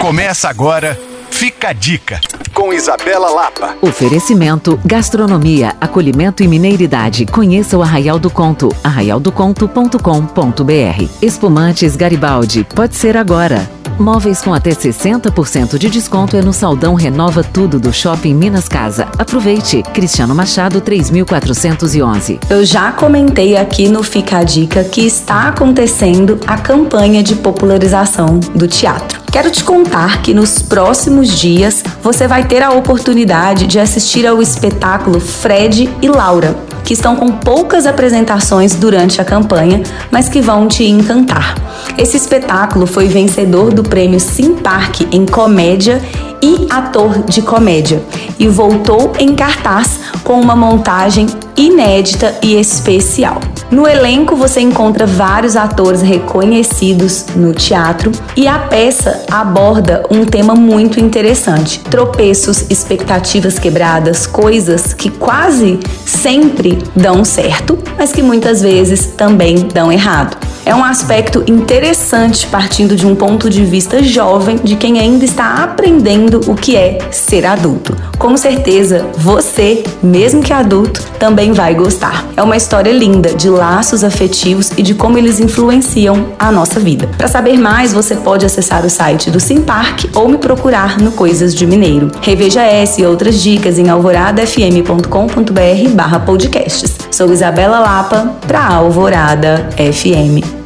Começa agora, fica a dica, com Isabela Lapa. Oferecimento, gastronomia, acolhimento e mineiridade. Conheça o Arraial do Conto, arraialdoconto.com.br. Espumantes Garibaldi, pode ser agora. Móveis com até 60% de desconto é no Saldão Renova Tudo do Shopping Minas Casa. Aproveite. Cristiano Machado 3411. Eu já comentei aqui no Fica a Dica que está acontecendo a campanha de popularização do teatro. Quero te contar que nos próximos dias você vai ter a oportunidade de assistir ao espetáculo Fred e Laura, que estão com poucas apresentações durante a campanha, mas que vão te encantar. Esse espetáculo foi vencedor do prêmio Simpark em comédia e ator de comédia e voltou em cartaz com uma montagem inédita e especial. No elenco você encontra vários atores reconhecidos no teatro e a peça aborda um tema muito interessante: tropeços, expectativas quebradas, coisas que quase sempre dão certo, mas que muitas vezes também dão errado. É um aspecto interessante partindo de um ponto de vista jovem de quem ainda está aprendendo o que é ser adulto. Com certeza, você, mesmo que adulto, também vai gostar. É uma história linda de laços afetivos e de como eles influenciam a nossa vida. Para saber mais, você pode acessar o site do Simpark ou me procurar no Coisas de Mineiro. Reveja essa e outras dicas em alvoradafm.com.br/podcasts. Sou Isabela Lapa para Alvorada FM.